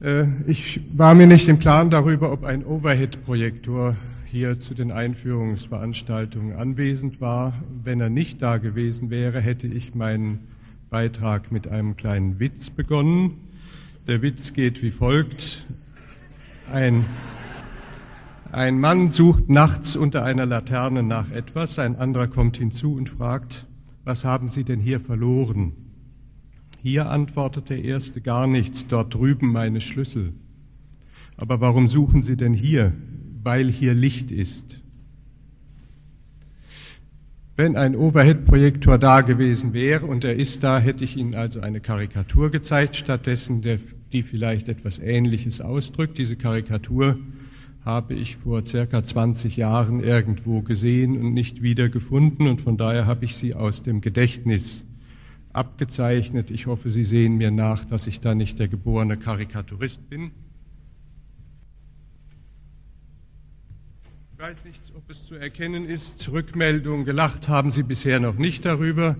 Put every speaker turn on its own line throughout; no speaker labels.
Äh, ich war mir nicht im Klaren darüber, ob ein Overhead-Projektor hier zu den Einführungsveranstaltungen anwesend war. Wenn er nicht da gewesen wäre, hätte ich meinen Beitrag mit einem kleinen Witz begonnen. Der Witz geht wie folgt. Ein, ein Mann sucht nachts unter einer Laterne nach etwas, ein anderer kommt hinzu und fragt, was haben Sie denn hier verloren? Hier antwortet der Erste gar nichts, dort drüben meine Schlüssel. Aber warum suchen Sie denn hier? Weil hier Licht ist. Wenn ein Overhead-Projektor da gewesen wäre und er ist da, hätte ich Ihnen also eine Karikatur gezeigt, stattdessen, der, die vielleicht etwas Ähnliches ausdrückt. Diese Karikatur habe ich vor circa 20 Jahren irgendwo gesehen und nicht wiedergefunden und von daher habe ich sie aus dem Gedächtnis abgezeichnet. Ich hoffe, Sie sehen mir nach, dass ich da nicht der geborene Karikaturist bin. Ich weiß nicht, ob es zu erkennen ist. Rückmeldung, gelacht haben Sie bisher noch nicht darüber.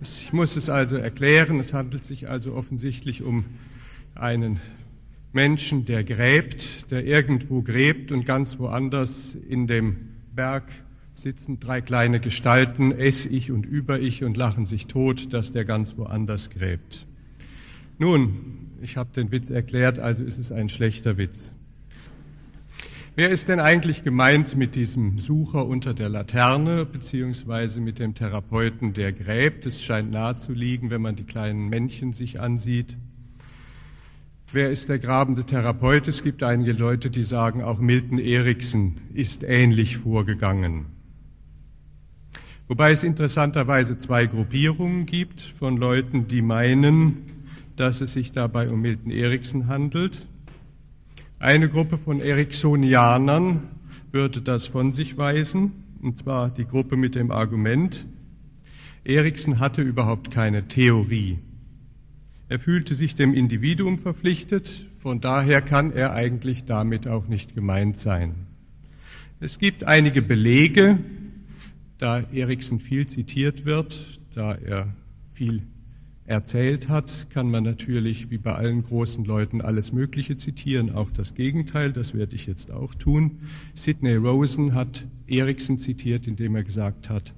Ich muss es also erklären. Es handelt sich also offensichtlich um einen Menschen, der gräbt, der irgendwo gräbt und ganz woanders in dem Berg sitzen drei kleine Gestalten, es, ich und über ich und lachen sich tot, dass der ganz woanders gräbt. Nun, ich habe den Witz erklärt, also ist es ein schlechter Witz. Wer ist denn eigentlich gemeint mit diesem Sucher unter der Laterne, beziehungsweise mit dem Therapeuten, der gräbt? Es scheint nahe zu liegen, wenn man die kleinen Männchen sich ansieht. Wer ist der grabende Therapeut? Es gibt einige Leute, die sagen, auch Milton Erickson ist ähnlich vorgegangen. Wobei es interessanterweise zwei Gruppierungen gibt von Leuten, die meinen, dass es sich dabei um Milton Erickson handelt. Eine Gruppe von Ericksonianern würde das von sich weisen, und zwar die Gruppe mit dem Argument, Erickson hatte überhaupt keine Theorie. Er fühlte sich dem Individuum verpflichtet, von daher kann er eigentlich damit auch nicht gemeint sein. Es gibt einige Belege, da Eriksen viel zitiert wird, da er viel erzählt hat, kann man natürlich wie bei allen großen Leuten alles Mögliche zitieren, auch das Gegenteil, das werde ich jetzt auch tun. Sidney Rosen hat Eriksen zitiert, indem er gesagt hat,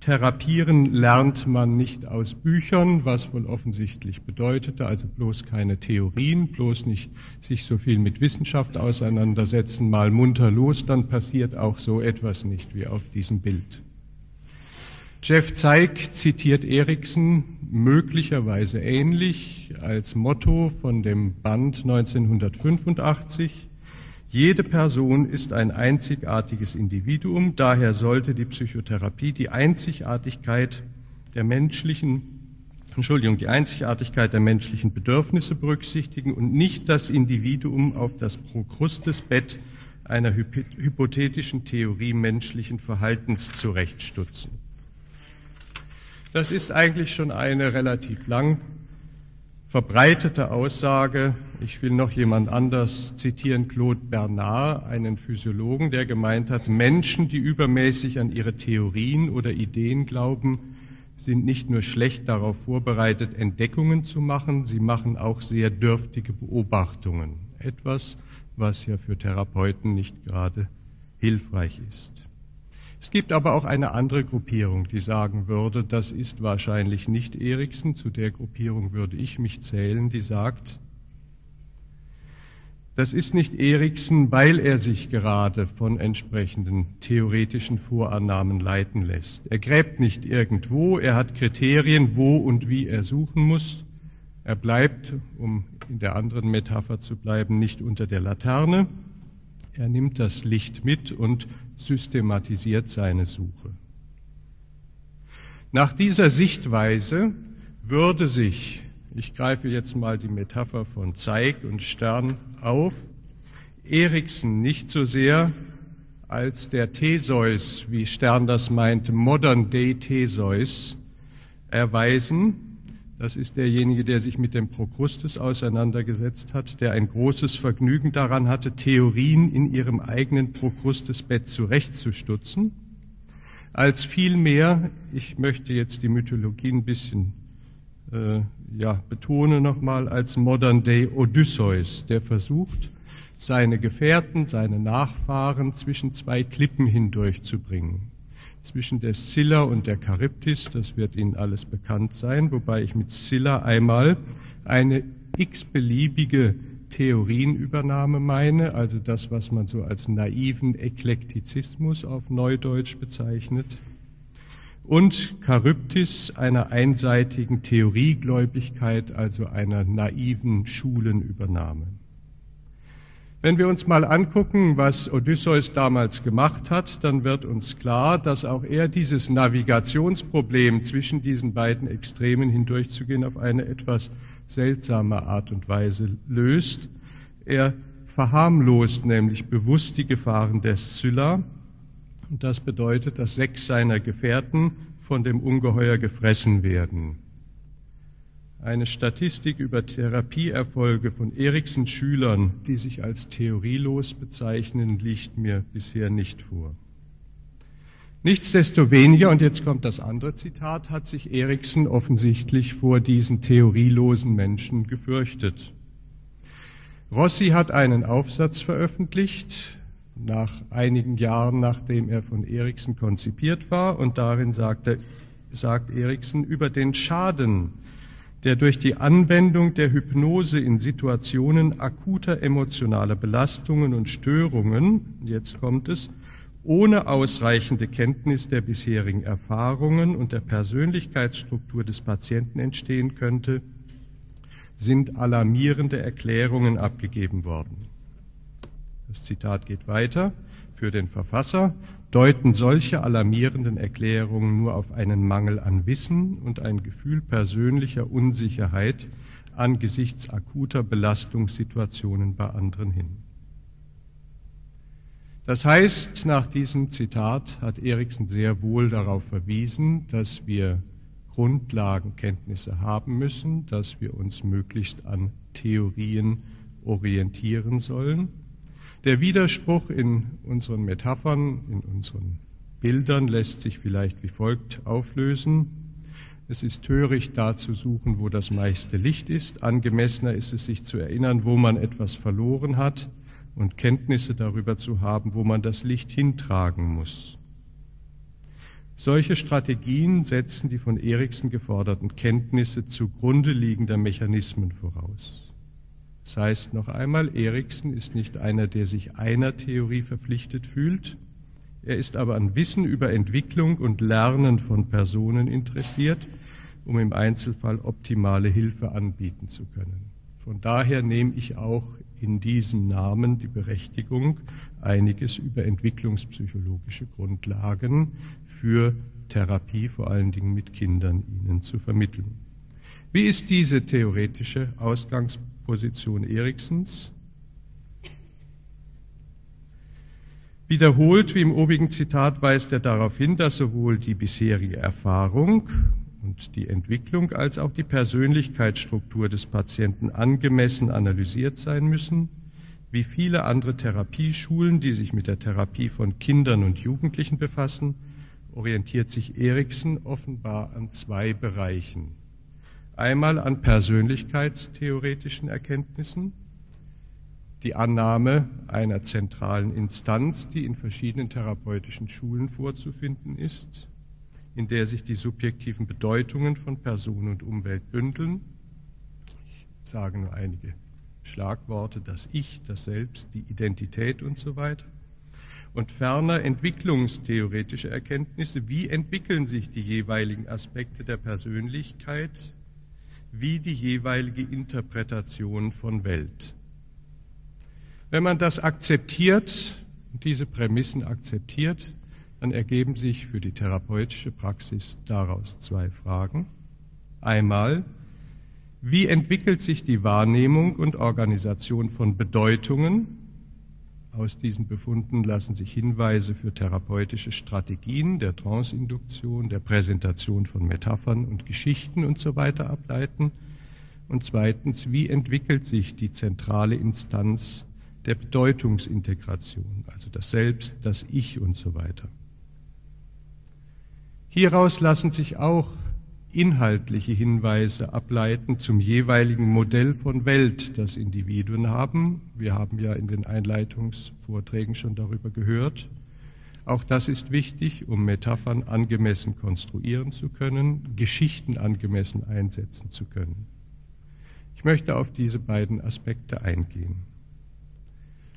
Therapieren lernt man nicht aus Büchern, was wohl offensichtlich bedeutete, also bloß keine Theorien, bloß nicht sich so viel mit Wissenschaft auseinandersetzen, mal munter los, dann passiert auch so etwas nicht wie auf diesem Bild. Jeff Zeig zitiert Eriksen möglicherweise ähnlich als Motto von dem Band 1985. Jede Person ist ein einzigartiges Individuum, daher sollte die Psychotherapie die Einzigartigkeit der menschlichen Entschuldigung, die Einzigartigkeit der menschlichen Bedürfnisse berücksichtigen und nicht das Individuum auf das Prokrustesbett einer hypothetischen Theorie menschlichen Verhaltens zurechtstutzen. Das ist eigentlich schon eine relativ lang verbreitete Aussage. Ich will noch jemand anders zitieren, Claude Bernard, einen Physiologen, der gemeint hat, Menschen, die übermäßig an ihre Theorien oder Ideen glauben, sind nicht nur schlecht darauf vorbereitet, Entdeckungen zu machen, sie machen auch sehr dürftige Beobachtungen. Etwas, was ja für Therapeuten nicht gerade hilfreich ist. Es gibt aber auch eine andere Gruppierung, die sagen würde, das ist wahrscheinlich nicht Eriksen, zu der Gruppierung würde ich mich zählen, die sagt, das ist nicht Eriksen, weil er sich gerade von entsprechenden theoretischen Vorannahmen leiten lässt. Er gräbt nicht irgendwo, er hat Kriterien, wo und wie er suchen muss. Er bleibt, um in der anderen Metapher zu bleiben, nicht unter der Laterne. Er nimmt das Licht mit und systematisiert seine Suche. Nach dieser Sichtweise würde sich, ich greife jetzt mal die Metapher von Zeig und Stern auf, Eriksen nicht so sehr als der Theseus, wie Stern das meint, Modern Day Theseus, erweisen, das ist derjenige, der sich mit dem Prokrustes auseinandergesetzt hat, der ein großes Vergnügen daran hatte, Theorien in ihrem eigenen Prokrustesbett zurechtzustutzen, als vielmehr, ich möchte jetzt die Mythologie ein bisschen äh, ja, betone nochmal als Modern Day Odysseus, der versucht, seine Gefährten, seine Nachfahren zwischen zwei Klippen hindurchzubringen. Zwischen der Scylla und der Charybdis, das wird Ihnen alles bekannt sein, wobei ich mit Scylla einmal eine x-beliebige Theorienübernahme meine, also das, was man so als naiven Eklektizismus auf Neudeutsch bezeichnet, und Charybdis einer einseitigen Theoriegläubigkeit, also einer naiven Schulenübernahme. Wenn wir uns mal angucken, was Odysseus damals gemacht hat, dann wird uns klar, dass auch er dieses Navigationsproblem zwischen diesen beiden Extremen hindurchzugehen auf eine etwas seltsame Art und Weise löst. Er verharmlost nämlich bewusst die Gefahren der Scylla. Und das bedeutet, dass sechs seiner Gefährten von dem Ungeheuer gefressen werden. Eine Statistik über Therapieerfolge von Eriksens Schülern, die sich als theorielos bezeichnen, liegt mir bisher nicht vor. Nichtsdestoweniger, und jetzt kommt das andere Zitat, hat sich Eriksen offensichtlich vor diesen theorielosen Menschen gefürchtet. Rossi hat einen Aufsatz veröffentlicht, nach einigen Jahren, nachdem er von Eriksen konzipiert war, und darin sagt, er, sagt Eriksen über den Schaden, der durch die Anwendung der Hypnose in Situationen akuter emotionaler Belastungen und Störungen, jetzt kommt es, ohne ausreichende Kenntnis der bisherigen Erfahrungen und der Persönlichkeitsstruktur des Patienten entstehen könnte, sind alarmierende Erklärungen abgegeben worden. Das Zitat geht weiter. Für den Verfasser deuten solche alarmierenden Erklärungen nur auf einen Mangel an Wissen und ein Gefühl persönlicher Unsicherheit angesichts akuter Belastungssituationen bei anderen hin. Das heißt, nach diesem Zitat hat Eriksen sehr wohl darauf verwiesen, dass wir Grundlagenkenntnisse haben müssen, dass wir uns möglichst an Theorien orientieren sollen. Der Widerspruch in unseren Metaphern, in unseren Bildern lässt sich vielleicht wie folgt auflösen. Es ist töricht, da zu suchen, wo das meiste Licht ist. Angemessener ist es, sich zu erinnern, wo man etwas verloren hat und Kenntnisse darüber zu haben, wo man das Licht hintragen muss. Solche Strategien setzen die von Eriksen geforderten Kenntnisse zugrunde liegender Mechanismen voraus. Das heißt noch einmal, Eriksen ist nicht einer, der sich einer Theorie verpflichtet fühlt, er ist aber an Wissen über Entwicklung und Lernen von Personen interessiert, um im Einzelfall optimale Hilfe anbieten zu können. Von daher nehme ich auch in diesem Namen die Berechtigung, einiges über entwicklungspsychologische Grundlagen für Therapie, vor allen Dingen mit Kindern, Ihnen zu vermitteln. Wie ist diese theoretische Ausgangsposition Eriksens? Wiederholt wie im obigen Zitat weist er darauf hin, dass sowohl die bisherige Erfahrung und die Entwicklung als auch die Persönlichkeitsstruktur des Patienten angemessen analysiert sein müssen, wie viele andere Therapieschulen, die sich mit der Therapie von Kindern und Jugendlichen befassen, orientiert sich Eriksen offenbar an zwei Bereichen. Einmal an persönlichkeitstheoretischen Erkenntnissen, die Annahme einer zentralen Instanz, die in verschiedenen therapeutischen Schulen vorzufinden ist, in der sich die subjektiven Bedeutungen von Person und Umwelt bündeln. Ich sage nur einige Schlagworte, das Ich, das Selbst, die Identität und so weiter. Und ferner entwicklungstheoretische Erkenntnisse, wie entwickeln sich die jeweiligen Aspekte der Persönlichkeit, wie die jeweilige Interpretation von Welt. Wenn man das akzeptiert, diese Prämissen akzeptiert, dann ergeben sich für die therapeutische Praxis daraus zwei Fragen. Einmal, wie entwickelt sich die Wahrnehmung und Organisation von Bedeutungen? Aus diesen Befunden lassen sich Hinweise für therapeutische Strategien der Tranceinduktion, der Präsentation von Metaphern und Geschichten und so weiter ableiten. Und zweitens, wie entwickelt sich die zentrale Instanz der Bedeutungsintegration, also das Selbst, das Ich und so weiter. Hieraus lassen sich auch inhaltliche Hinweise ableiten zum jeweiligen Modell von Welt, das Individuen haben. Wir haben ja in den Einleitungsvorträgen schon darüber gehört. Auch das ist wichtig, um Metaphern angemessen konstruieren zu können, Geschichten angemessen einsetzen zu können. Ich möchte auf diese beiden Aspekte eingehen.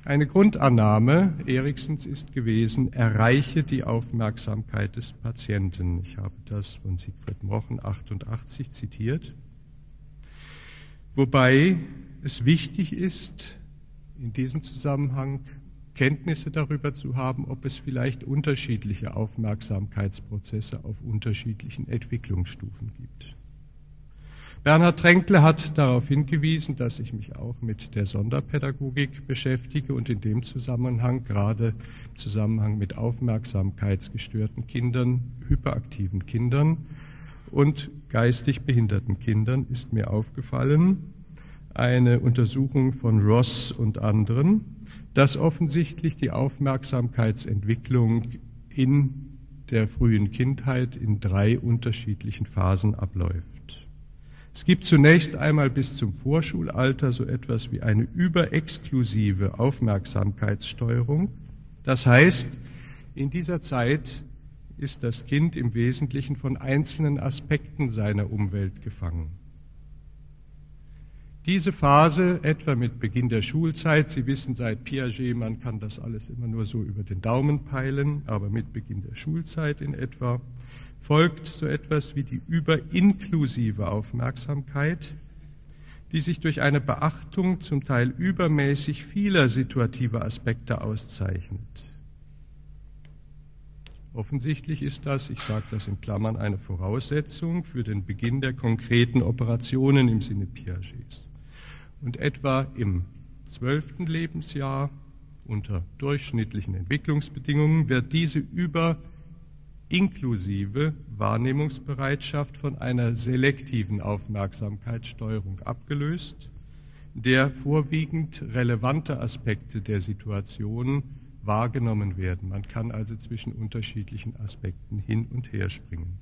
Eine Grundannahme Eriksens ist gewesen, erreiche die Aufmerksamkeit des Patienten. Ich habe das von Siegfried Mochen 88 zitiert. Wobei es wichtig ist, in diesem Zusammenhang Kenntnisse darüber zu haben, ob es vielleicht unterschiedliche Aufmerksamkeitsprozesse auf unterschiedlichen Entwicklungsstufen gibt. Bernhard Tränkle hat darauf hingewiesen, dass ich mich auch mit der Sonderpädagogik beschäftige und in dem Zusammenhang, gerade im Zusammenhang mit aufmerksamkeitsgestörten Kindern, hyperaktiven Kindern und geistig behinderten Kindern, ist mir aufgefallen, eine Untersuchung von Ross und anderen, dass offensichtlich die Aufmerksamkeitsentwicklung in der frühen Kindheit in drei unterschiedlichen Phasen abläuft. Es gibt zunächst einmal bis zum Vorschulalter so etwas wie eine überexklusive Aufmerksamkeitssteuerung. Das heißt, in dieser Zeit ist das Kind im Wesentlichen von einzelnen Aspekten seiner Umwelt gefangen. Diese Phase, etwa mit Beginn der Schulzeit, Sie wissen seit Piaget, man kann das alles immer nur so über den Daumen peilen, aber mit Beginn der Schulzeit in etwa, folgt so etwas wie die überinklusive Aufmerksamkeit, die sich durch eine Beachtung zum Teil übermäßig vieler situativer Aspekte auszeichnet. Offensichtlich ist das, ich sage das in Klammern, eine Voraussetzung für den Beginn der konkreten Operationen im Sinne Piagets. Und etwa im zwölften Lebensjahr unter durchschnittlichen Entwicklungsbedingungen wird diese über inklusive Wahrnehmungsbereitschaft von einer selektiven Aufmerksamkeitssteuerung abgelöst, der vorwiegend relevante Aspekte der Situation wahrgenommen werden. Man kann also zwischen unterschiedlichen Aspekten hin und her springen.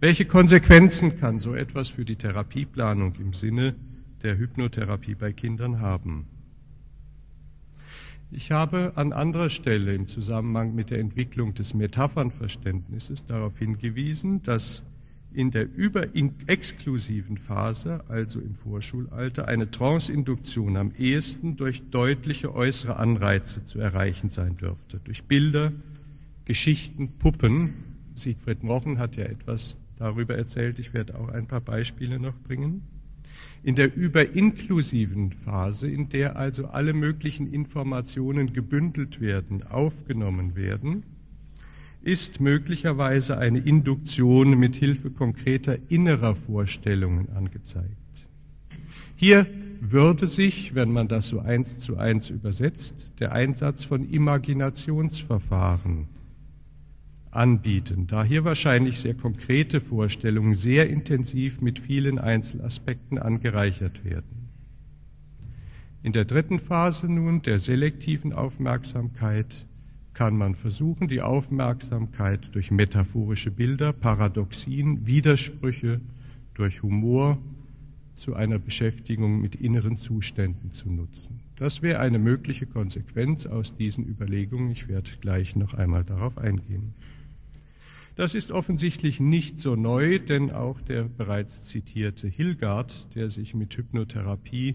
Welche Konsequenzen kann so etwas für die Therapieplanung im Sinne der Hypnotherapie bei Kindern haben? Ich habe an anderer Stelle im Zusammenhang mit der Entwicklung des Metaphernverständnisses darauf hingewiesen, dass in der überexklusiven Phase, also im Vorschulalter, eine Tranceinduktion am ehesten durch deutliche äußere Anreize zu erreichen sein dürfte. Durch Bilder, Geschichten, Puppen. Siegfried Mochen hat ja etwas darüber erzählt. Ich werde auch ein paar Beispiele noch bringen in der überinklusiven Phase, in der also alle möglichen Informationen gebündelt werden, aufgenommen werden, ist möglicherweise eine Induktion mit Hilfe konkreter innerer Vorstellungen angezeigt. Hier würde sich, wenn man das so eins zu eins übersetzt, der Einsatz von Imaginationsverfahren anbieten, da hier wahrscheinlich sehr konkrete Vorstellungen sehr intensiv mit vielen Einzelaspekten angereichert werden. In der dritten Phase nun der selektiven Aufmerksamkeit kann man versuchen, die Aufmerksamkeit durch metaphorische Bilder, Paradoxien, Widersprüche, durch Humor zu einer Beschäftigung mit inneren Zuständen zu nutzen. Das wäre eine mögliche Konsequenz aus diesen Überlegungen. Ich werde gleich noch einmal darauf eingehen. Das ist offensichtlich nicht so neu, denn auch der bereits zitierte Hilgard, der sich mit Hypnotherapie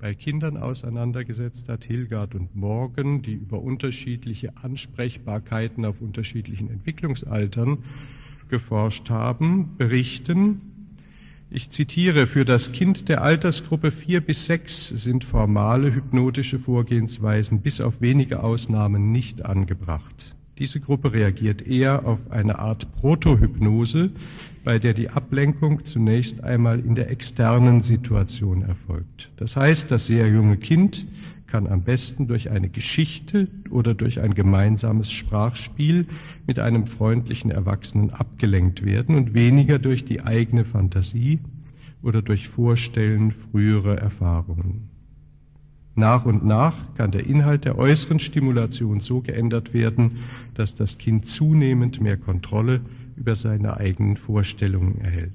bei Kindern auseinandergesetzt hat, Hilgard und Morgan, die über unterschiedliche Ansprechbarkeiten auf unterschiedlichen Entwicklungsaltern geforscht haben, berichten, ich zitiere, für das Kind der Altersgruppe vier bis sechs sind formale hypnotische Vorgehensweisen bis auf wenige Ausnahmen nicht angebracht. Diese Gruppe reagiert eher auf eine Art Protohypnose, bei der die Ablenkung zunächst einmal in der externen Situation erfolgt. Das heißt, das sehr junge Kind kann am besten durch eine Geschichte oder durch ein gemeinsames Sprachspiel mit einem freundlichen Erwachsenen abgelenkt werden und weniger durch die eigene Fantasie oder durch Vorstellen früherer Erfahrungen. Nach und nach kann der Inhalt der äußeren Stimulation so geändert werden, dass das Kind zunehmend mehr Kontrolle über seine eigenen Vorstellungen erhält.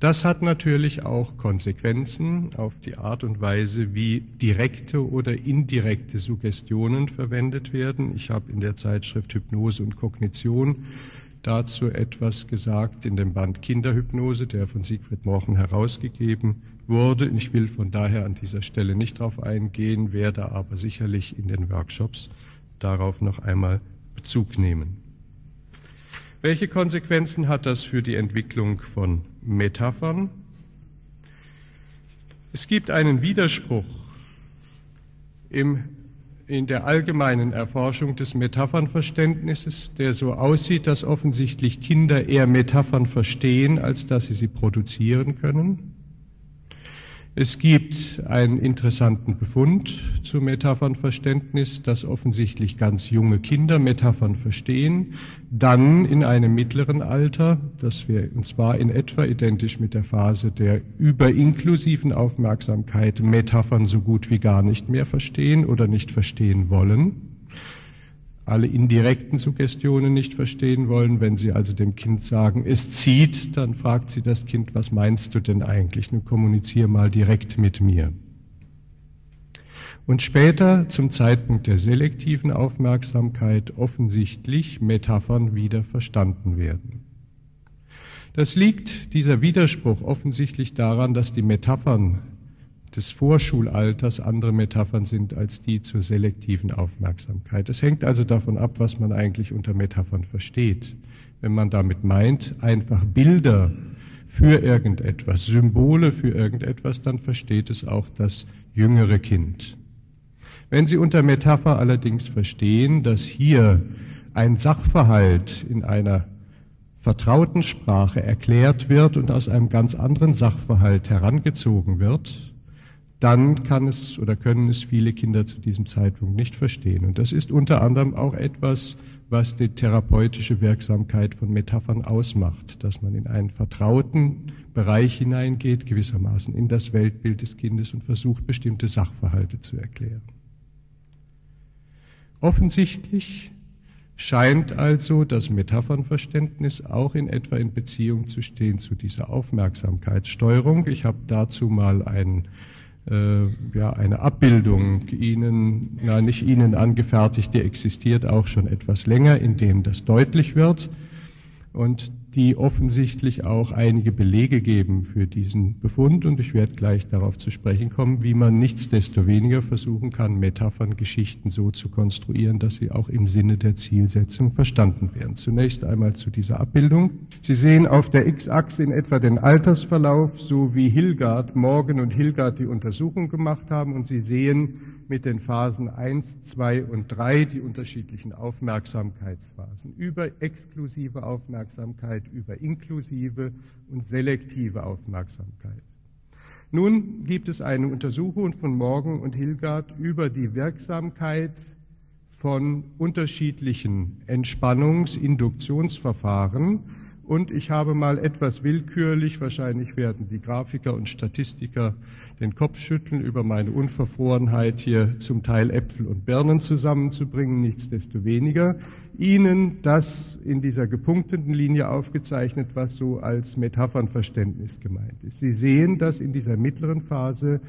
Das hat natürlich auch Konsequenzen auf die Art und Weise, wie direkte oder indirekte Suggestionen verwendet werden. Ich habe in der Zeitschrift Hypnose und Kognition dazu etwas gesagt in dem Band Kinderhypnose, der von Siegfried Morchen herausgegeben wurde. Ich will von daher an dieser Stelle nicht darauf eingehen, werde aber sicherlich in den Workshops darauf noch einmal Bezug nehmen. Welche Konsequenzen hat das für die Entwicklung von Metaphern? Es gibt einen Widerspruch im, in der allgemeinen Erforschung des Metaphernverständnisses, der so aussieht, dass offensichtlich Kinder eher Metaphern verstehen, als dass sie sie produzieren können. Es gibt einen interessanten Befund zu Metaphernverständnis, dass offensichtlich ganz junge Kinder Metaphern verstehen, dann in einem mittleren Alter, das wir, und zwar in etwa identisch mit der Phase der überinklusiven Aufmerksamkeit, Metaphern so gut wie gar nicht mehr verstehen oder nicht verstehen wollen alle indirekten Suggestionen nicht verstehen wollen. Wenn Sie also dem Kind sagen, es zieht, dann fragt sie das Kind, was meinst du denn eigentlich? Nun kommuniziere mal direkt mit mir. Und später, zum Zeitpunkt der selektiven Aufmerksamkeit, offensichtlich Metaphern wieder verstanden werden. Das liegt, dieser Widerspruch, offensichtlich daran, dass die Metaphern des Vorschulalters andere Metaphern sind als die zur selektiven Aufmerksamkeit. Es hängt also davon ab, was man eigentlich unter Metaphern versteht. Wenn man damit meint, einfach Bilder für irgendetwas, Symbole für irgendetwas, dann versteht es auch das jüngere Kind. Wenn Sie unter Metapher allerdings verstehen, dass hier ein Sachverhalt in einer vertrauten Sprache erklärt wird und aus einem ganz anderen Sachverhalt herangezogen wird, dann kann es oder können es viele Kinder zu diesem Zeitpunkt nicht verstehen. Und das ist unter anderem auch etwas, was die therapeutische Wirksamkeit von Metaphern ausmacht, dass man in einen vertrauten Bereich hineingeht, gewissermaßen in das Weltbild des Kindes und versucht, bestimmte Sachverhalte zu erklären. Offensichtlich scheint also das Metaphernverständnis auch in etwa in Beziehung zu stehen zu dieser Aufmerksamkeitssteuerung. Ich habe dazu mal einen äh, ja, eine Abbildung Ihnen, na nicht Ihnen angefertigt, die existiert auch schon etwas länger, in dem das deutlich wird. Und die offensichtlich auch einige Belege geben für diesen Befund. Und ich werde gleich darauf zu sprechen kommen, wie man nichtsdestoweniger versuchen kann, Metaphern, Geschichten so zu konstruieren, dass sie auch im Sinne der Zielsetzung verstanden werden. Zunächst einmal zu dieser Abbildung. Sie sehen auf der X-Achse in etwa den Altersverlauf, so wie Hilgard, Morgan und Hilgard die Untersuchung gemacht haben. Und Sie sehen, mit den Phasen 1, 2 und 3 die unterschiedlichen Aufmerksamkeitsphasen über exklusive Aufmerksamkeit, über inklusive und selektive Aufmerksamkeit. Nun gibt es eine Untersuchung von Morgan und Hilgard über die Wirksamkeit von unterschiedlichen Entspannungs-Induktionsverfahren und ich habe mal etwas willkürlich, wahrscheinlich werden die Grafiker und Statistiker den Kopf schütteln über meine Unverfrorenheit, hier zum Teil Äpfel und Birnen zusammenzubringen, nichtsdestoweniger, Ihnen das in dieser gepunkteten Linie aufgezeichnet, was so als Metaphernverständnis gemeint ist. Sie sehen, dass in dieser mittleren Phase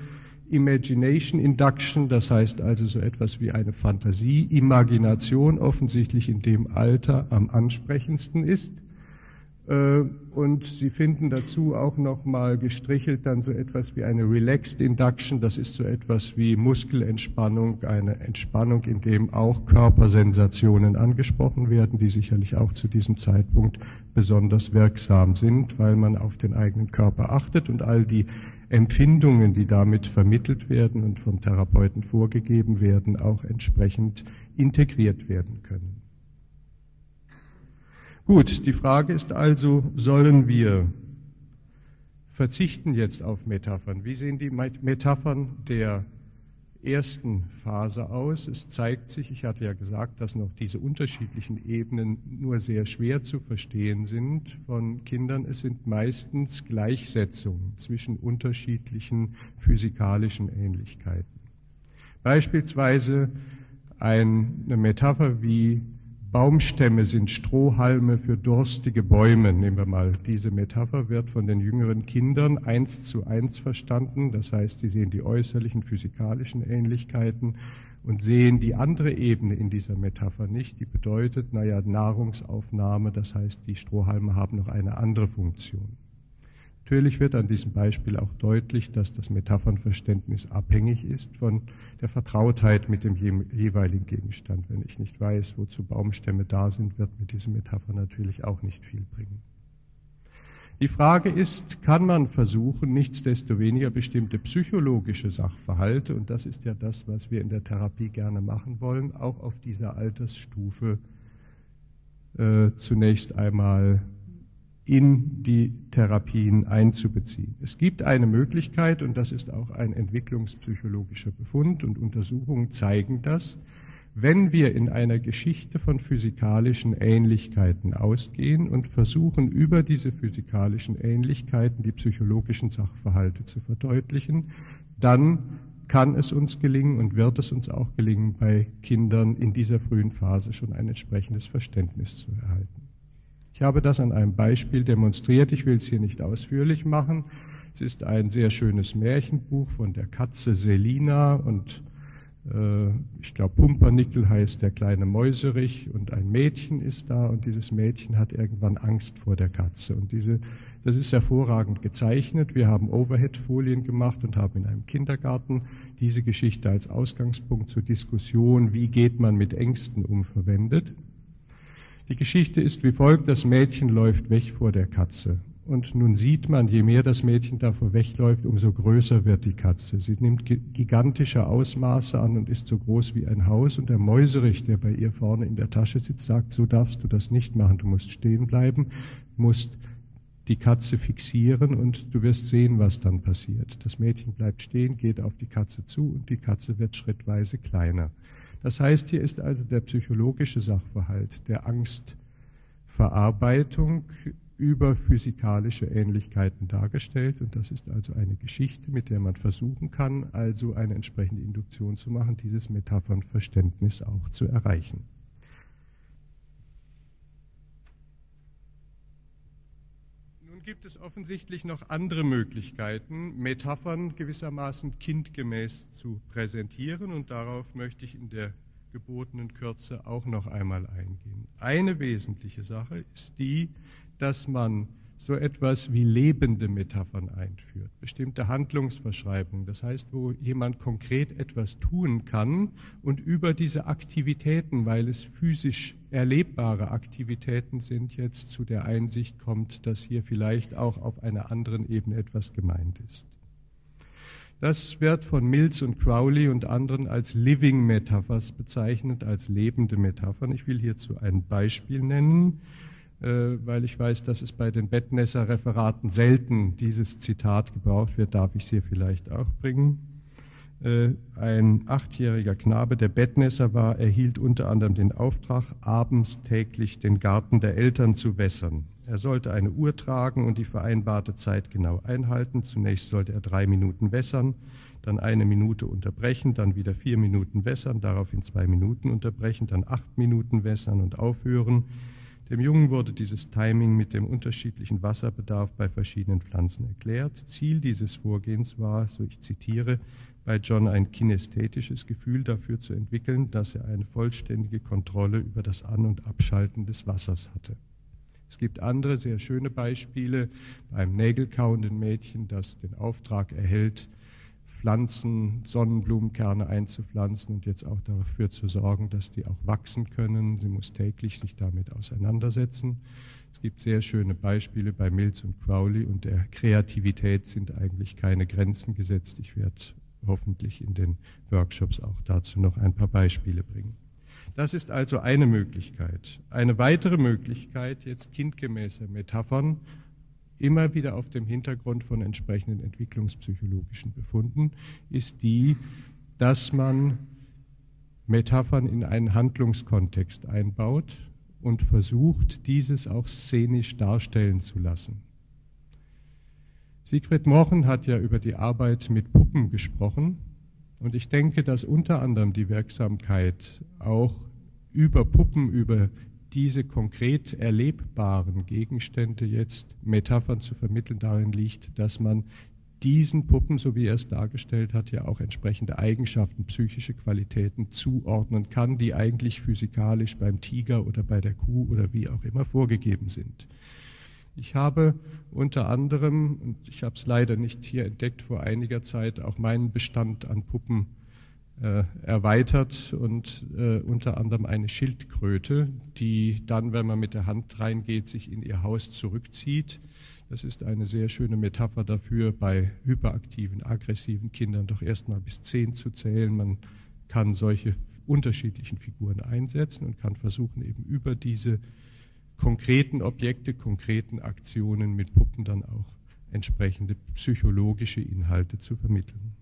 Imagination Induction, das heißt also so etwas wie eine Fantasie, Imagination offensichtlich in dem Alter am ansprechendsten ist. Äh, und Sie finden dazu auch nochmal gestrichelt dann so etwas wie eine Relaxed Induction. Das ist so etwas wie Muskelentspannung, eine Entspannung, in dem auch Körpersensationen angesprochen werden, die sicherlich auch zu diesem Zeitpunkt besonders wirksam sind, weil man auf den eigenen Körper achtet und all die Empfindungen, die damit vermittelt werden und vom Therapeuten vorgegeben werden, auch entsprechend integriert werden können. Gut, die Frage ist also, sollen wir verzichten jetzt auf Metaphern? Wie sehen die Metaphern der ersten Phase aus. Es zeigt sich, ich hatte ja gesagt, dass noch diese unterschiedlichen Ebenen nur sehr schwer zu verstehen sind von Kindern. Es sind meistens Gleichsetzungen zwischen unterschiedlichen physikalischen Ähnlichkeiten. Beispielsweise eine Metapher wie Baumstämme sind Strohhalme für durstige Bäume. Nehmen wir mal, diese Metapher wird von den jüngeren Kindern eins zu eins verstanden. Das heißt, sie sehen die äußerlichen physikalischen Ähnlichkeiten und sehen die andere Ebene in dieser Metapher nicht. Die bedeutet, naja, Nahrungsaufnahme, das heißt, die Strohhalme haben noch eine andere Funktion. Natürlich wird an diesem Beispiel auch deutlich, dass das Metaphernverständnis abhängig ist von der Vertrautheit mit dem jeweiligen Gegenstand. Wenn ich nicht weiß, wozu Baumstämme da sind, wird mir diese Metapher natürlich auch nicht viel bringen. Die Frage ist, kann man versuchen, nichtsdestoweniger bestimmte psychologische Sachverhalte, und das ist ja das, was wir in der Therapie gerne machen wollen, auch auf dieser Altersstufe äh, zunächst einmal in die Therapien einzubeziehen. Es gibt eine Möglichkeit, und das ist auch ein entwicklungspsychologischer Befund, und Untersuchungen zeigen das, wenn wir in einer Geschichte von physikalischen Ähnlichkeiten ausgehen und versuchen, über diese physikalischen Ähnlichkeiten die psychologischen Sachverhalte zu verdeutlichen, dann kann es uns gelingen und wird es uns auch gelingen, bei Kindern in dieser frühen Phase schon ein entsprechendes Verständnis zu erhalten. Ich habe das an einem Beispiel demonstriert. Ich will es hier nicht ausführlich machen. Es ist ein sehr schönes Märchenbuch von der Katze Selina und äh, ich glaube Pumpernickel heißt der kleine Mäuserich und ein Mädchen ist da und dieses Mädchen hat irgendwann Angst vor der Katze und diese das ist hervorragend gezeichnet. Wir haben Overhead-Folien gemacht und haben in einem Kindergarten diese Geschichte als Ausgangspunkt zur Diskussion, wie geht man mit Ängsten um, verwendet. Die Geschichte ist wie folgt, das Mädchen läuft weg vor der Katze. Und nun sieht man, je mehr das Mädchen davor wegläuft, umso größer wird die Katze. Sie nimmt gigantische Ausmaße an und ist so groß wie ein Haus. Und der Mäuserich, der bei ihr vorne in der Tasche sitzt, sagt, so darfst du das nicht machen. Du musst stehen bleiben, musst die Katze fixieren und du wirst sehen, was dann passiert. Das Mädchen bleibt stehen, geht auf die Katze zu und die Katze wird schrittweise kleiner. Das heißt, hier ist also der psychologische Sachverhalt der Angstverarbeitung über physikalische Ähnlichkeiten dargestellt. Und das ist also eine Geschichte, mit der man versuchen kann, also eine entsprechende Induktion zu machen, dieses Metaphernverständnis auch zu erreichen. Gibt es offensichtlich noch andere Möglichkeiten, Metaphern gewissermaßen kindgemäß zu präsentieren und darauf möchte ich in der gebotenen Kürze auch noch einmal eingehen. Eine wesentliche Sache ist die, dass man so etwas wie lebende Metaphern einführt, bestimmte Handlungsverschreibungen, das heißt, wo jemand konkret etwas tun kann und über diese Aktivitäten, weil es physisch erlebbare Aktivitäten sind, jetzt zu der Einsicht kommt, dass hier vielleicht auch auf einer anderen Ebene etwas gemeint ist. Das wird von Mills und Crowley und anderen als Living Metaphers bezeichnet, als lebende Metaphern. Ich will hierzu ein Beispiel nennen. Äh, weil ich weiß, dass es bei den Bettnässer-Referaten selten dieses Zitat gebraucht wird, darf ich es hier vielleicht auch bringen. Äh, ein achtjähriger Knabe, der Bettnässer war, erhielt unter anderem den Auftrag, abends täglich den Garten der Eltern zu wässern. Er sollte eine Uhr tragen und die vereinbarte Zeit genau einhalten. Zunächst sollte er drei Minuten wässern, dann eine Minute unterbrechen, dann wieder vier Minuten wässern, daraufhin zwei Minuten unterbrechen, dann acht Minuten wässern und aufhören. Dem Jungen wurde dieses Timing mit dem unterschiedlichen Wasserbedarf bei verschiedenen Pflanzen erklärt. Ziel dieses Vorgehens war, so ich zitiere, bei John ein kinästhetisches Gefühl dafür zu entwickeln, dass er eine vollständige Kontrolle über das An- und Abschalten des Wassers hatte. Es gibt andere sehr schöne Beispiele beim nägelkauenden Mädchen, das den Auftrag erhält, Pflanzen, Sonnenblumenkerne einzupflanzen und jetzt auch dafür zu sorgen, dass die auch wachsen können. Sie muss täglich sich damit auseinandersetzen. Es gibt sehr schöne Beispiele bei Mills und Crowley und der Kreativität sind eigentlich keine Grenzen gesetzt. Ich werde hoffentlich in den Workshops auch dazu noch ein paar Beispiele bringen. Das ist also eine Möglichkeit. Eine weitere Möglichkeit, jetzt kindgemäße Metaphern immer wieder auf dem Hintergrund von entsprechenden entwicklungspsychologischen Befunden, ist die, dass man Metaphern in einen Handlungskontext einbaut und versucht, dieses auch szenisch darstellen zu lassen. Siegfried Mochen hat ja über die Arbeit mit Puppen gesprochen und ich denke, dass unter anderem die Wirksamkeit auch über Puppen, über diese konkret erlebbaren Gegenstände jetzt Metaphern zu vermitteln darin liegt, dass man diesen Puppen, so wie er es dargestellt hat, ja auch entsprechende Eigenschaften, psychische Qualitäten zuordnen kann, die eigentlich physikalisch beim Tiger oder bei der Kuh oder wie auch immer vorgegeben sind. Ich habe unter anderem, und ich habe es leider nicht hier entdeckt, vor einiger Zeit auch meinen Bestand an Puppen äh, erweitert und äh, unter anderem eine Schildkröte, die dann, wenn man mit der Hand reingeht, sich in ihr Haus zurückzieht. Das ist eine sehr schöne Metapher dafür, bei hyperaktiven, aggressiven Kindern doch erstmal bis zehn zu zählen. Man kann solche unterschiedlichen Figuren einsetzen und kann versuchen, eben über diese konkreten Objekte, konkreten Aktionen mit Puppen dann auch entsprechende psychologische Inhalte zu vermitteln.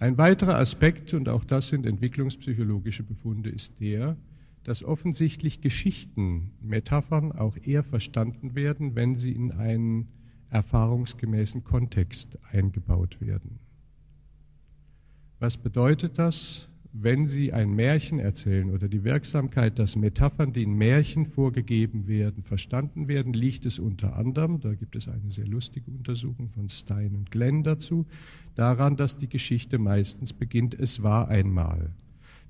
Ein weiterer Aspekt, und auch das sind entwicklungspsychologische Befunde, ist der, dass offensichtlich Geschichten, Metaphern auch eher verstanden werden, wenn sie in einen erfahrungsgemäßen Kontext eingebaut werden. Was bedeutet das? Wenn Sie ein Märchen erzählen oder die Wirksamkeit, dass Metaphern, die in Märchen vorgegeben werden, verstanden werden, liegt es unter anderem, da gibt es eine sehr lustige Untersuchung von Stein und Glenn dazu, daran, dass die Geschichte meistens beginnt, es war einmal.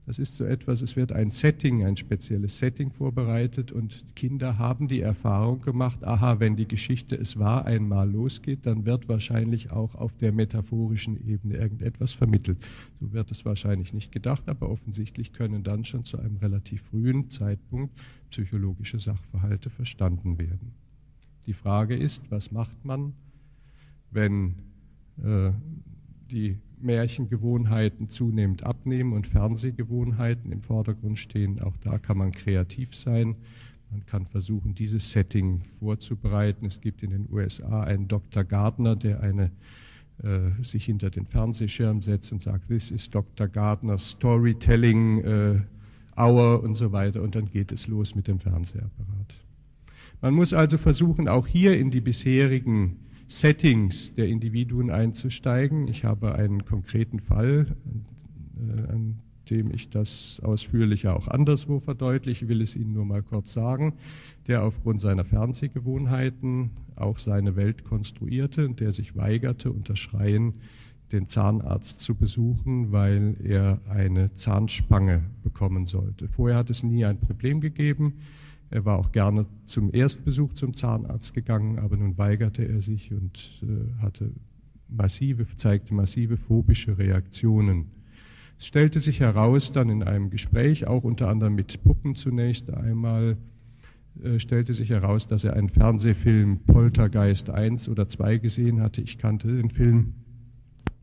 Das ist so etwas, es wird ein Setting, ein spezielles Setting vorbereitet und Kinder haben die Erfahrung gemacht, aha, wenn die Geschichte es war einmal losgeht, dann wird wahrscheinlich auch auf der metaphorischen Ebene irgendetwas vermittelt. So wird es wahrscheinlich nicht gedacht, aber offensichtlich können dann schon zu einem relativ frühen Zeitpunkt psychologische Sachverhalte verstanden werden. Die Frage ist, was macht man, wenn äh, die Märchengewohnheiten zunehmend abnehmen und Fernsehgewohnheiten im Vordergrund stehen. Auch da kann man kreativ sein. Man kann versuchen, dieses Setting vorzubereiten. Es gibt in den USA einen Dr. Gardner, der eine, äh, sich hinter den Fernsehschirm setzt und sagt, this is Dr. Gardner's Storytelling äh, Hour und so weiter. Und dann geht es los mit dem Fernsehapparat. Man muss also versuchen, auch hier in die bisherigen Settings der Individuen einzusteigen. Ich habe einen konkreten Fall, äh, an dem ich das ausführlicher auch anderswo verdeutliche, ich will es Ihnen nur mal kurz sagen, der aufgrund seiner Fernsehgewohnheiten auch seine Welt konstruierte und der sich weigerte, unter Schreien den Zahnarzt zu besuchen, weil er eine Zahnspange bekommen sollte. Vorher hat es nie ein Problem gegeben. Er war auch gerne zum Erstbesuch zum Zahnarzt gegangen, aber nun weigerte er sich und äh, hatte massive, zeigte massive phobische Reaktionen. Es stellte sich heraus dann in einem Gespräch, auch unter anderem mit Puppen zunächst einmal, äh, stellte sich heraus, dass er einen Fernsehfilm Poltergeist 1 oder 2 gesehen hatte. Ich kannte den Film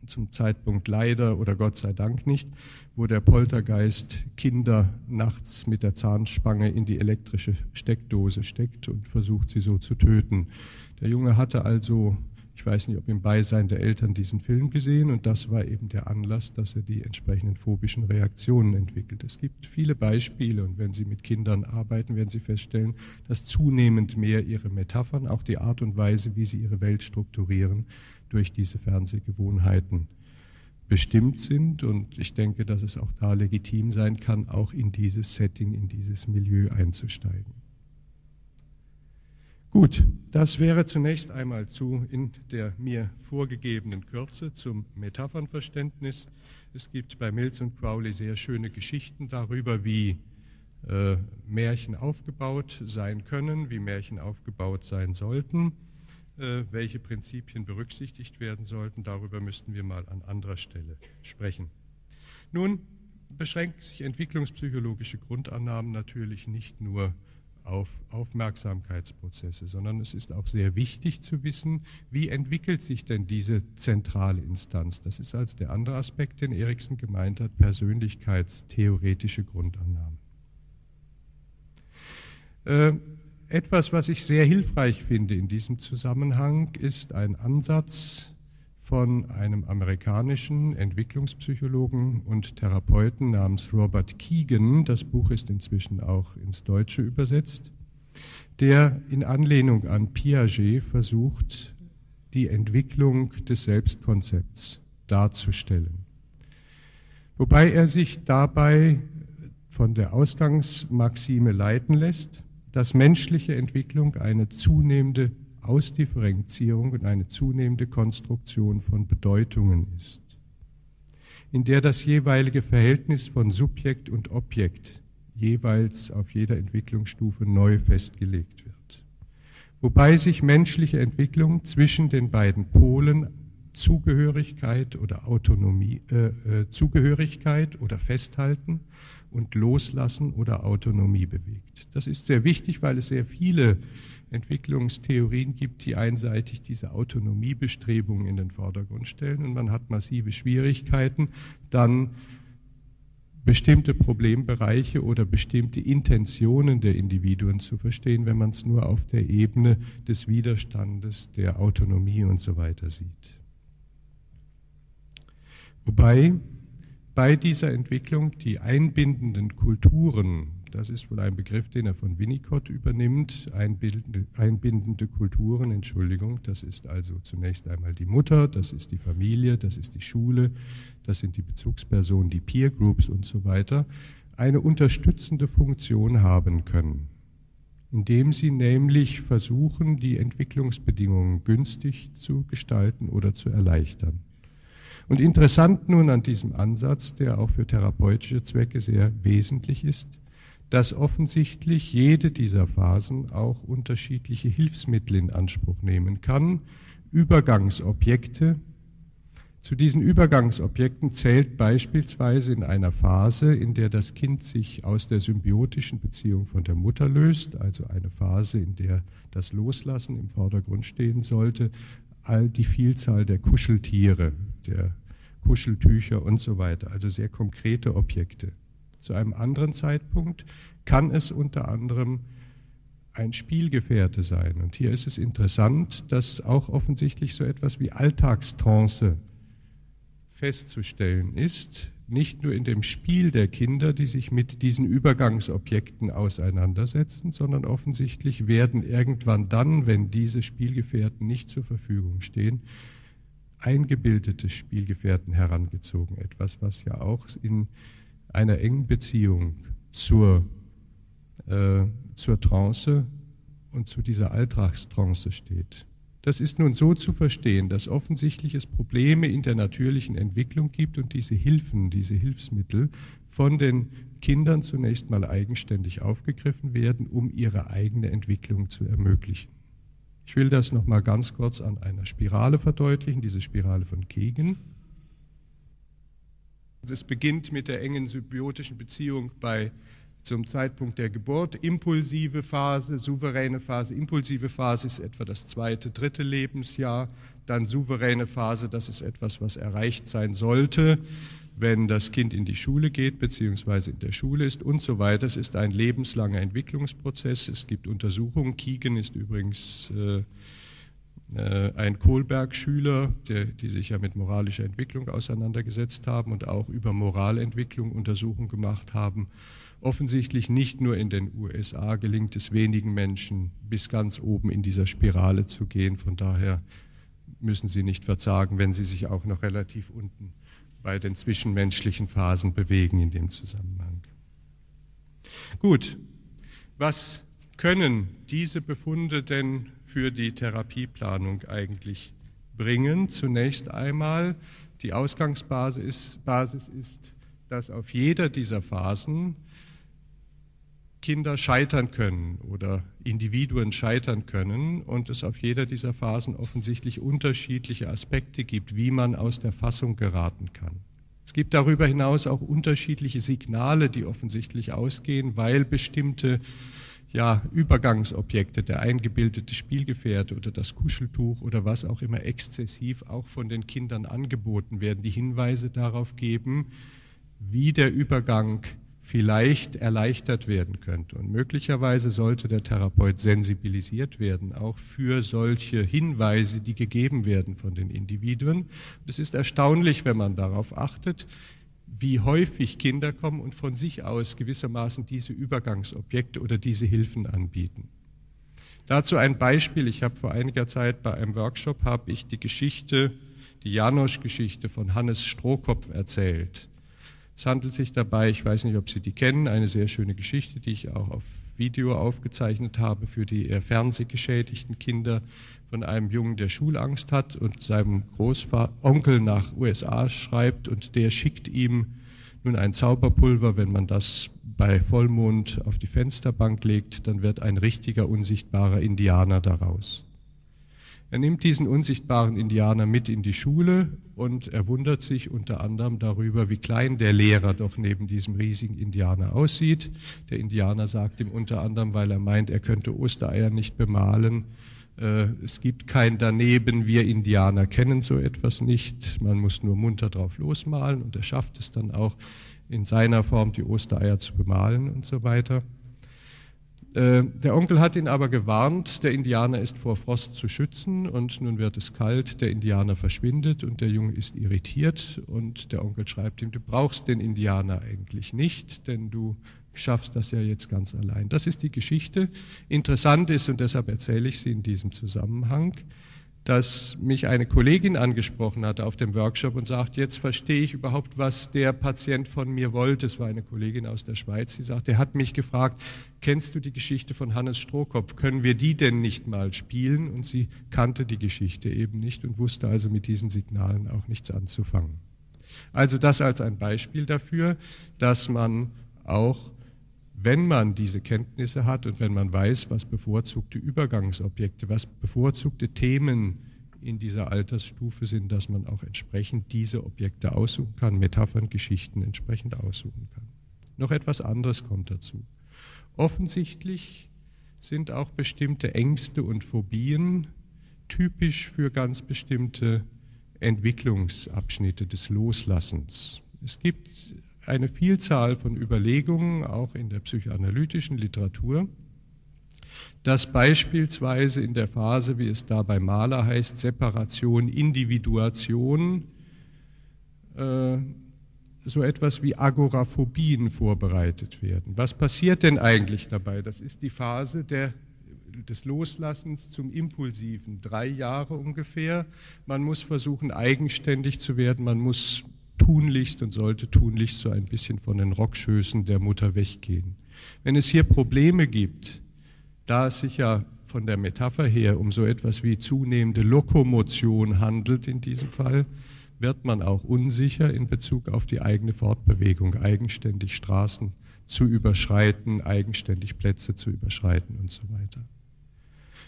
zum Zeitpunkt leider oder Gott sei Dank nicht, wo der Poltergeist Kinder nachts mit der Zahnspange in die elektrische Steckdose steckt und versucht, sie so zu töten. Der Junge hatte also, ich weiß nicht, ob im Beisein der Eltern diesen Film gesehen und das war eben der Anlass, dass er die entsprechenden phobischen Reaktionen entwickelt. Es gibt viele Beispiele und wenn Sie mit Kindern arbeiten, werden Sie feststellen, dass zunehmend mehr ihre Metaphern, auch die Art und Weise, wie sie ihre Welt strukturieren, durch diese Fernsehgewohnheiten bestimmt sind. Und ich denke, dass es auch da legitim sein kann, auch in dieses Setting, in dieses Milieu einzusteigen. Gut, das wäre zunächst einmal zu in der mir vorgegebenen Kürze zum Metaphernverständnis. Es gibt bei Mills und Crowley sehr schöne Geschichten darüber, wie äh, Märchen aufgebaut sein können, wie Märchen aufgebaut sein sollten. Äh, welche Prinzipien berücksichtigt werden sollten. Darüber müssten wir mal an anderer Stelle sprechen. Nun beschränken sich entwicklungspsychologische Grundannahmen natürlich nicht nur auf Aufmerksamkeitsprozesse, sondern es ist auch sehr wichtig zu wissen, wie entwickelt sich denn diese zentrale Instanz. Das ist also der andere Aspekt, den Erikson gemeint hat, persönlichkeitstheoretische Grundannahmen. Äh, etwas, was ich sehr hilfreich finde in diesem Zusammenhang, ist ein Ansatz von einem amerikanischen Entwicklungspsychologen und Therapeuten namens Robert Keegan. Das Buch ist inzwischen auch ins Deutsche übersetzt, der in Anlehnung an Piaget versucht, die Entwicklung des Selbstkonzepts darzustellen. Wobei er sich dabei von der Ausgangsmaxime leiten lässt, dass menschliche Entwicklung eine zunehmende Ausdifferenzierung und eine zunehmende Konstruktion von Bedeutungen ist, in der das jeweilige Verhältnis von Subjekt und Objekt jeweils auf jeder Entwicklungsstufe neu festgelegt wird. Wobei sich menschliche Entwicklung zwischen den beiden Polen Zugehörigkeit oder Autonomie, äh, äh, Zugehörigkeit oder Festhalten und Loslassen oder Autonomie bewegt. Das ist sehr wichtig, weil es sehr viele Entwicklungstheorien gibt, die einseitig diese Autonomiebestrebungen in den Vordergrund stellen und man hat massive Schwierigkeiten, dann bestimmte Problembereiche oder bestimmte Intentionen der Individuen zu verstehen, wenn man es nur auf der Ebene des Widerstandes, der Autonomie und so weiter sieht. Wobei bei dieser Entwicklung die einbindenden Kulturen das ist wohl ein Begriff, den er von Winnicott übernimmt. Einbindende, einbindende Kulturen, Entschuldigung. Das ist also zunächst einmal die Mutter, das ist die Familie, das ist die Schule, das sind die Bezugspersonen, die Peer Groups und so weiter. Eine unterstützende Funktion haben können, indem sie nämlich versuchen, die Entwicklungsbedingungen günstig zu gestalten oder zu erleichtern. Und interessant nun an diesem Ansatz, der auch für therapeutische Zwecke sehr wesentlich ist, dass offensichtlich jede dieser Phasen auch unterschiedliche Hilfsmittel in Anspruch nehmen kann, Übergangsobjekte. Zu diesen Übergangsobjekten zählt beispielsweise in einer Phase, in der das Kind sich aus der symbiotischen Beziehung von der Mutter löst, also eine Phase, in der das Loslassen im Vordergrund stehen sollte, all die Vielzahl der Kuscheltiere, der Kuscheltücher und so weiter, also sehr konkrete Objekte. Zu einem anderen Zeitpunkt kann es unter anderem ein Spielgefährte sein. Und hier ist es interessant, dass auch offensichtlich so etwas wie Alltagstrance festzustellen ist, nicht nur in dem Spiel der Kinder, die sich mit diesen Übergangsobjekten auseinandersetzen, sondern offensichtlich werden irgendwann dann, wenn diese Spielgefährten nicht zur Verfügung stehen, eingebildete Spielgefährten herangezogen. Etwas, was ja auch in einer engen Beziehung zur, äh, zur Trance und zu dieser Alltagstrance steht. Das ist nun so zu verstehen, dass offensichtlich es Probleme in der natürlichen Entwicklung gibt und diese Hilfen, diese Hilfsmittel von den Kindern zunächst mal eigenständig aufgegriffen werden, um ihre eigene Entwicklung zu ermöglichen. Ich will das nochmal ganz kurz an einer Spirale verdeutlichen, diese Spirale von Kegen. Es beginnt mit der engen symbiotischen Beziehung bei zum Zeitpunkt der Geburt. Impulsive Phase, souveräne Phase. Impulsive Phase ist etwa das zweite, dritte Lebensjahr. Dann souveräne Phase, das ist etwas, was erreicht sein sollte, wenn das Kind in die Schule geht, beziehungsweise in der Schule ist und so weiter. Es ist ein lebenslanger Entwicklungsprozess. Es gibt Untersuchungen. Kiegen ist übrigens äh, ein Kohlberg-Schüler, die sich ja mit moralischer Entwicklung auseinandergesetzt haben und auch über Moralentwicklung Untersuchungen gemacht haben. Offensichtlich nicht nur in den USA gelingt es wenigen Menschen, bis ganz oben in dieser Spirale zu gehen. Von daher müssen sie nicht verzagen, wenn sie sich auch noch relativ unten bei den zwischenmenschlichen Phasen bewegen in dem Zusammenhang. Gut, was können diese Befunde denn für die Therapieplanung eigentlich bringen. Zunächst einmal, die Ausgangsbasis ist, Basis ist, dass auf jeder dieser Phasen Kinder scheitern können oder Individuen scheitern können und es auf jeder dieser Phasen offensichtlich unterschiedliche Aspekte gibt, wie man aus der Fassung geraten kann. Es gibt darüber hinaus auch unterschiedliche Signale, die offensichtlich ausgehen, weil bestimmte ja, Übergangsobjekte, der eingebildete Spielgefährte oder das Kuscheltuch oder was auch immer exzessiv auch von den Kindern angeboten werden, die Hinweise darauf geben, wie der Übergang vielleicht erleichtert werden könnte. Und möglicherweise sollte der Therapeut sensibilisiert werden, auch für solche Hinweise, die gegeben werden von den Individuen. Es ist erstaunlich, wenn man darauf achtet, wie häufig Kinder kommen und von sich aus gewissermaßen diese Übergangsobjekte oder diese Hilfen anbieten. Dazu ein Beispiel. Ich habe vor einiger Zeit bei einem Workshop habe ich die Geschichte, die Janosch-Geschichte von Hannes Strohkopf erzählt. Es handelt sich dabei, ich weiß nicht, ob Sie die kennen, eine sehr schöne Geschichte, die ich auch auf Video aufgezeichnet habe für die eher fernsehgeschädigten Kinder von einem Jungen, der Schulangst hat und seinem Großonkel nach USA schreibt und der schickt ihm nun ein Zauberpulver, wenn man das bei Vollmond auf die Fensterbank legt, dann wird ein richtiger unsichtbarer Indianer daraus. Er nimmt diesen unsichtbaren Indianer mit in die Schule und er wundert sich unter anderem darüber, wie klein der Lehrer doch neben diesem riesigen Indianer aussieht. Der Indianer sagt ihm unter anderem, weil er meint, er könnte Ostereier nicht bemalen, äh, es gibt kein Daneben, wir Indianer kennen so etwas nicht, man muss nur munter drauf losmalen und er schafft es dann auch in seiner Form die Ostereier zu bemalen und so weiter. Äh, der Onkel hat ihn aber gewarnt, der Indianer ist vor Frost zu schützen und nun wird es kalt, der Indianer verschwindet und der Junge ist irritiert und der Onkel schreibt ihm, du brauchst den Indianer eigentlich nicht, denn du schaffst das ja jetzt ganz allein. Das ist die Geschichte. Interessant ist, und deshalb erzähle ich sie in diesem Zusammenhang, dass mich eine Kollegin angesprochen hatte auf dem Workshop und sagt, jetzt verstehe ich überhaupt, was der Patient von mir wollte. Es war eine Kollegin aus der Schweiz, die sagt, er hat mich gefragt, kennst du die Geschichte von Hannes Strohkopf? Können wir die denn nicht mal spielen? Und sie kannte die Geschichte eben nicht und wusste also mit diesen Signalen auch nichts anzufangen. Also das als ein Beispiel dafür, dass man auch wenn man diese Kenntnisse hat und wenn man weiß, was bevorzugte Übergangsobjekte, was bevorzugte Themen in dieser Altersstufe sind, dass man auch entsprechend diese Objekte aussuchen kann, Metaphern, Geschichten entsprechend aussuchen kann. Noch etwas anderes kommt dazu. Offensichtlich sind auch bestimmte Ängste und Phobien typisch für ganz bestimmte Entwicklungsabschnitte des Loslassens. Es gibt eine Vielzahl von Überlegungen, auch in der psychoanalytischen Literatur, dass beispielsweise in der Phase, wie es da bei Mahler heißt, Separation, Individuation, äh, so etwas wie Agoraphobien vorbereitet werden. Was passiert denn eigentlich dabei? Das ist die Phase der, des Loslassens zum Impulsiven, drei Jahre ungefähr. Man muss versuchen, eigenständig zu werden, man muss tunlichst und sollte tunlichst so ein bisschen von den Rockschößen der Mutter weggehen. Wenn es hier Probleme gibt, da es sich ja von der Metapher her um so etwas wie zunehmende Lokomotion handelt in diesem Fall, wird man auch unsicher in Bezug auf die eigene Fortbewegung, eigenständig Straßen zu überschreiten, eigenständig Plätze zu überschreiten und so weiter.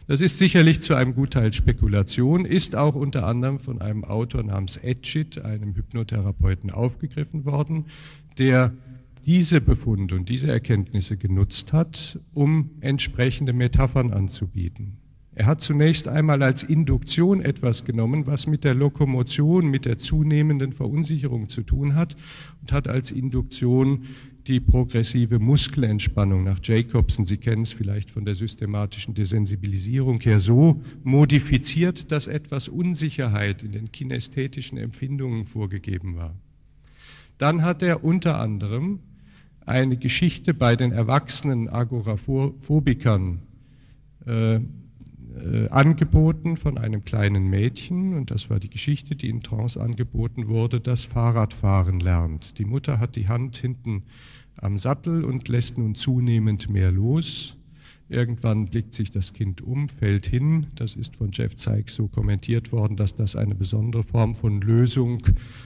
Das ist sicherlich zu einem Gutteil Spekulation, ist auch unter anderem von einem Autor namens Etchit, einem Hypnotherapeuten, aufgegriffen worden, der diese Befunde und diese Erkenntnisse genutzt hat, um entsprechende Metaphern anzubieten. Er hat zunächst einmal als Induktion etwas genommen, was mit der Lokomotion, mit der zunehmenden Verunsicherung zu tun hat und hat als Induktion die progressive Muskelentspannung nach Jacobson, Sie kennen es vielleicht von der systematischen Desensibilisierung her, so modifiziert, dass etwas Unsicherheit in den kinästhetischen Empfindungen vorgegeben war. Dann hat er unter anderem eine Geschichte bei den erwachsenen Agoraphobikern äh, äh, angeboten von einem kleinen Mädchen, und das war die Geschichte, die in Trance angeboten wurde, das Fahrradfahren lernt. Die Mutter hat die Hand hinten am Sattel und lässt nun zunehmend mehr los. Irgendwann blickt sich das Kind um, fällt hin. Das ist von Jeff Zeig so kommentiert worden, dass das eine besondere Form von Lösung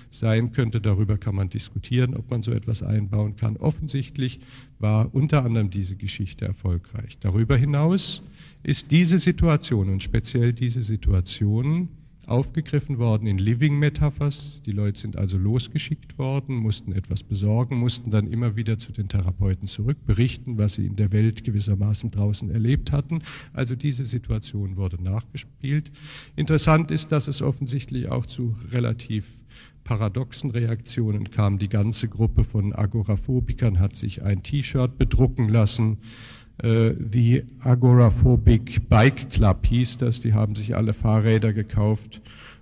sein könnte. Darüber kann man diskutieren, ob man so etwas einbauen kann. Offensichtlich war unter anderem diese Geschichte erfolgreich. Darüber hinaus ist diese Situation und speziell diese Situation aufgegriffen worden in Living Metaphers. Die Leute sind also losgeschickt worden, mussten etwas besorgen, mussten dann immer wieder zu den Therapeuten zurück, berichten, was sie in der Welt gewissermaßen draußen erlebt hatten. Also diese Situation wurde nachgespielt. Interessant ist, dass es offensichtlich auch zu relativ paradoxen Reaktionen kam. Die ganze Gruppe von Agoraphobikern hat sich ein T-Shirt bedrucken lassen The Agoraphobic Bike Club hieß das. Die haben sich alle Fahrräder gekauft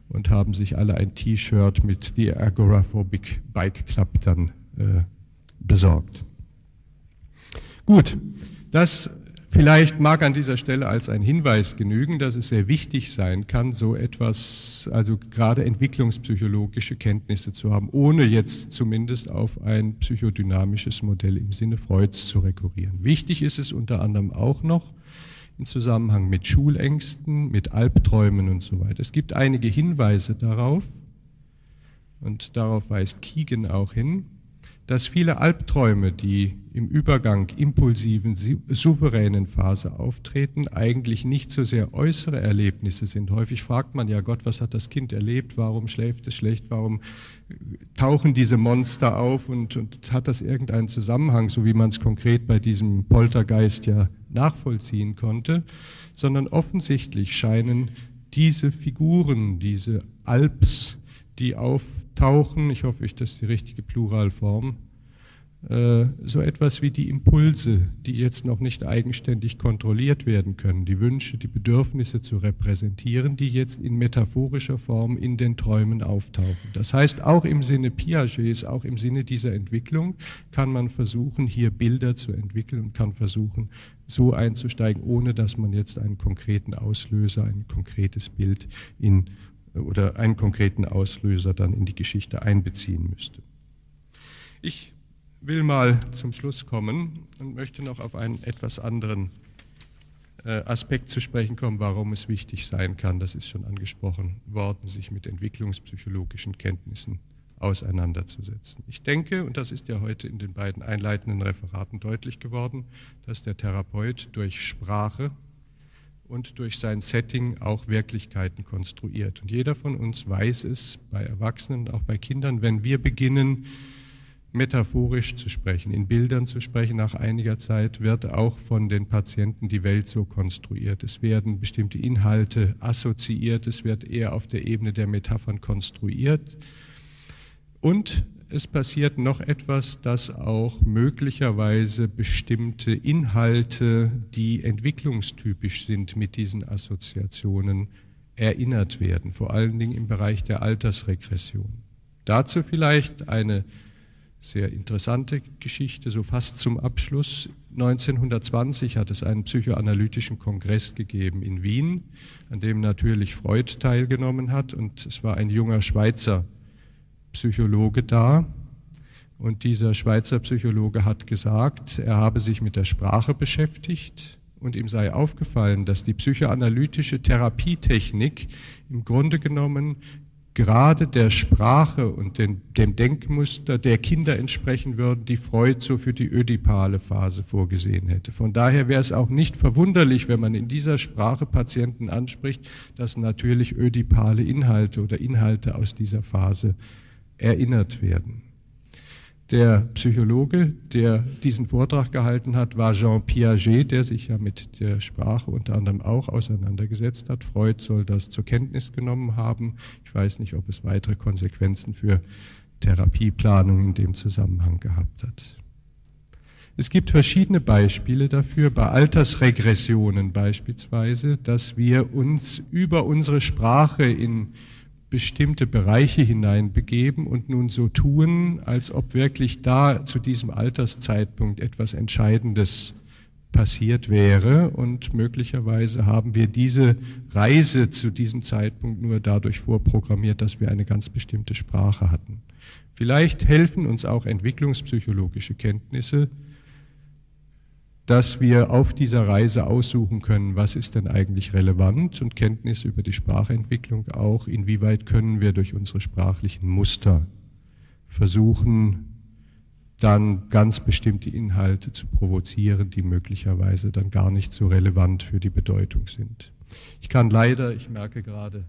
und haben sich alle ein T-Shirt mit The Agoraphobic Bike Club dann äh, besorgt. Gut, das Vielleicht mag an dieser Stelle als ein Hinweis genügen, dass es sehr wichtig sein kann, so etwas, also gerade entwicklungspsychologische Kenntnisse zu haben, ohne jetzt zumindest auf ein psychodynamisches Modell im Sinne Freuds zu rekurrieren. Wichtig ist es unter anderem auch noch im Zusammenhang mit Schulängsten, mit Albträumen und so weiter. Es gibt einige Hinweise darauf, und darauf weist Keegan auch hin, dass viele Albträume, die im Übergang impulsiven, souveränen Phase auftreten, eigentlich nicht so sehr äußere Erlebnisse sind. Häufig fragt man ja Gott, was hat das Kind erlebt? Warum schläft es schlecht? Warum äh, tauchen diese Monster auf? Und, und hat das irgendeinen Zusammenhang, so wie man es konkret bei diesem Poltergeist ja nachvollziehen konnte? Sondern offensichtlich scheinen diese Figuren, diese Alps, die auftauchen, ich hoffe, ich das ist die richtige Pluralform, äh, so etwas wie die Impulse, die jetzt noch nicht eigenständig kontrolliert werden können, die Wünsche, die Bedürfnisse zu repräsentieren, die jetzt in metaphorischer Form in den Träumen auftauchen. Das heißt, auch im Sinne Piagets, auch im Sinne dieser Entwicklung kann man versuchen, hier Bilder zu entwickeln und kann versuchen, so einzusteigen, ohne dass man jetzt einen konkreten Auslöser, ein konkretes Bild in oder einen konkreten Auslöser dann in die Geschichte einbeziehen müsste. Ich will mal zum Schluss kommen und möchte noch auf einen etwas anderen äh, Aspekt zu sprechen kommen, warum es wichtig sein kann, das ist schon angesprochen worden, sich mit entwicklungspsychologischen Kenntnissen auseinanderzusetzen. Ich denke, und das ist ja heute in den beiden einleitenden Referaten deutlich geworden, dass der Therapeut durch Sprache und durch sein Setting auch Wirklichkeiten konstruiert. Und jeder von uns weiß es, bei Erwachsenen, auch bei Kindern, wenn wir beginnen, metaphorisch zu sprechen, in Bildern zu sprechen, nach einiger Zeit wird auch von den Patienten die Welt so konstruiert. Es werden bestimmte Inhalte assoziiert, es wird eher auf der Ebene der Metaphern konstruiert. Und es passiert noch etwas, dass auch möglicherweise bestimmte Inhalte, die entwicklungstypisch sind mit diesen Assoziationen, erinnert werden, vor allen Dingen im Bereich der Altersregression. Dazu vielleicht eine sehr interessante Geschichte, so fast zum Abschluss. 1920 hat es einen psychoanalytischen Kongress gegeben in Wien, an dem natürlich Freud teilgenommen hat und es war ein junger Schweizer Psychologe da. Und dieser Schweizer Psychologe hat gesagt, er habe sich mit der Sprache beschäftigt und ihm sei aufgefallen, dass die psychoanalytische Therapietechnik im Grunde genommen gerade der Sprache und den, dem Denkmuster der Kinder entsprechen würden, die Freud so für die ödipale Phase vorgesehen hätte. Von daher wäre es auch nicht verwunderlich, wenn man in dieser Sprache Patienten anspricht, dass natürlich ödipale Inhalte oder Inhalte aus dieser Phase erinnert werden. Der Psychologe, der diesen Vortrag gehalten hat, war Jean Piaget, der sich ja mit der Sprache unter anderem auch auseinandergesetzt hat. Freud soll das zur Kenntnis genommen haben. Ich weiß nicht, ob es weitere Konsequenzen für Therapieplanung in dem Zusammenhang gehabt hat. Es gibt verschiedene Beispiele dafür, bei Altersregressionen beispielsweise, dass wir uns über unsere Sprache in bestimmte Bereiche hineinbegeben und nun so tun, als ob wirklich da zu diesem Alterszeitpunkt etwas Entscheidendes passiert wäre und möglicherweise haben wir diese Reise zu diesem Zeitpunkt nur dadurch vorprogrammiert, dass wir eine ganz bestimmte Sprache hatten. Vielleicht helfen uns auch entwicklungspsychologische Kenntnisse, dass wir auf dieser Reise aussuchen können, was ist denn eigentlich relevant und Kenntnis über die Sprachentwicklung auch, inwieweit können wir durch unsere sprachlichen Muster versuchen, dann ganz bestimmte Inhalte zu provozieren, die möglicherweise dann gar nicht so relevant für die Bedeutung sind. Ich kann leider, ich merke gerade,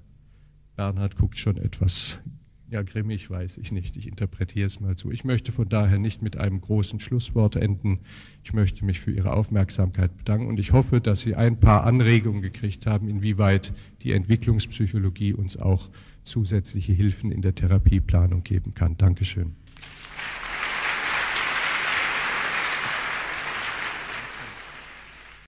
Bernhard guckt schon etwas ja, grimmig, weiß ich nicht. Ich interpretiere es mal so. Ich möchte von daher nicht mit einem großen Schlusswort enden. Ich möchte mich für Ihre Aufmerksamkeit bedanken und ich hoffe, dass Sie ein paar Anregungen gekriegt haben, inwieweit die Entwicklungspsychologie uns auch zusätzliche Hilfen in der Therapieplanung geben kann. Dankeschön.